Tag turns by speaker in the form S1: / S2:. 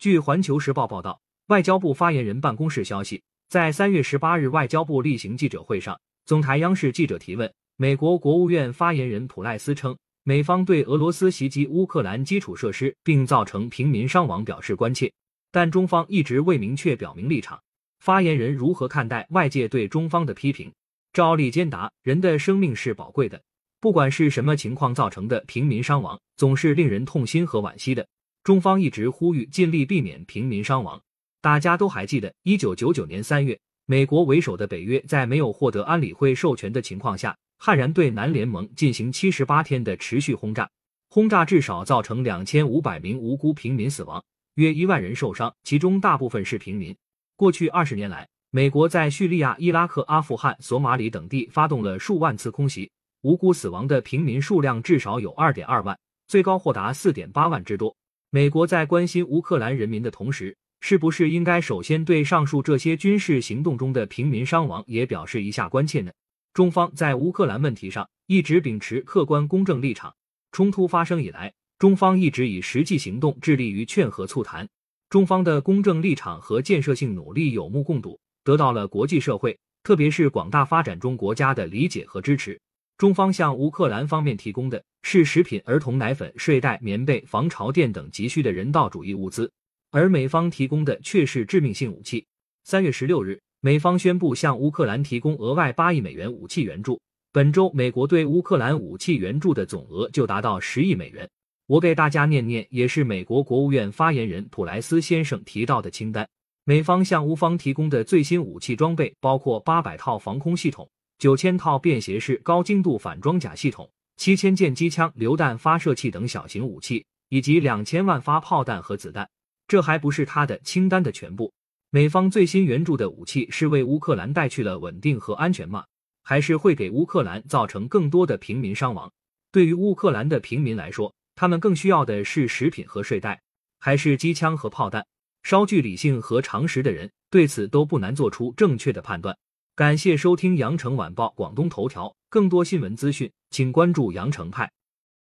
S1: 据环球时报报道，外交部发言人办公室消息，在三月十八日外交部例行记者会上，总台央视记者提问，美国国务院发言人普赖斯称，美方对俄罗斯袭击乌克兰基础设施并造成平民伤亡表示关切，但中方一直未明确表明立场。发言人如何看待外界对中方的批评？赵立坚答：人的生命是宝贵的。不管是什么情况造成的平民伤亡，总是令人痛心和惋惜的。中方一直呼吁尽力避免平民伤亡。大家都还记得，一九九九年三月，美国为首的北约在没有获得安理会授权的情况下，悍然对南联盟进行七十八天的持续轰炸，轰炸至少造成两千五百名无辜平民死亡，约一万人受伤，其中大部分是平民。过去二十年来，美国在叙利亚、伊拉克、阿富汗、索马里等地发动了数万次空袭。无辜死亡的平民数量至少有二点二万，最高或达四点八万之多。美国在关心乌克兰人民的同时，是不是应该首先对上述这些军事行动中的平民伤亡也表示一下关切呢？中方在乌克兰问题上一直秉持客观公正立场。冲突发生以来，中方一直以实际行动致力于劝和促谈。中方的公正立场和建设性努力有目共睹，得到了国际社会，特别是广大发展中国家的理解和支持。中方向乌克兰方面提供的是食品、儿童奶粉、睡袋、棉被、防潮垫等急需的人道主义物资，而美方提供的却是致命性武器。三月十六日，美方宣布向乌克兰提供额外八亿美元武器援助。本周，美国对乌克兰武器援助的总额就达到十亿美元。我给大家念念，也是美国国务院发言人普莱斯先生提到的清单。美方向乌方提供的最新武器装备包括八百套防空系统。九千套便携式高精度反装甲系统、七千件机枪、榴弹发射器等小型武器，以及两千万发炮弹和子弹。这还不是他的清单的全部。美方最新援助的武器是为乌克兰带去了稳定和安全吗？还是会给乌克兰造成更多的平民伤亡？对于乌克兰的平民来说，他们更需要的是食品和睡袋，还是机枪和炮弹？稍具理性和常识的人对此都不难做出正确的判断。感谢收听羊城晚报广东头条，更多新闻资讯，请关注羊城派。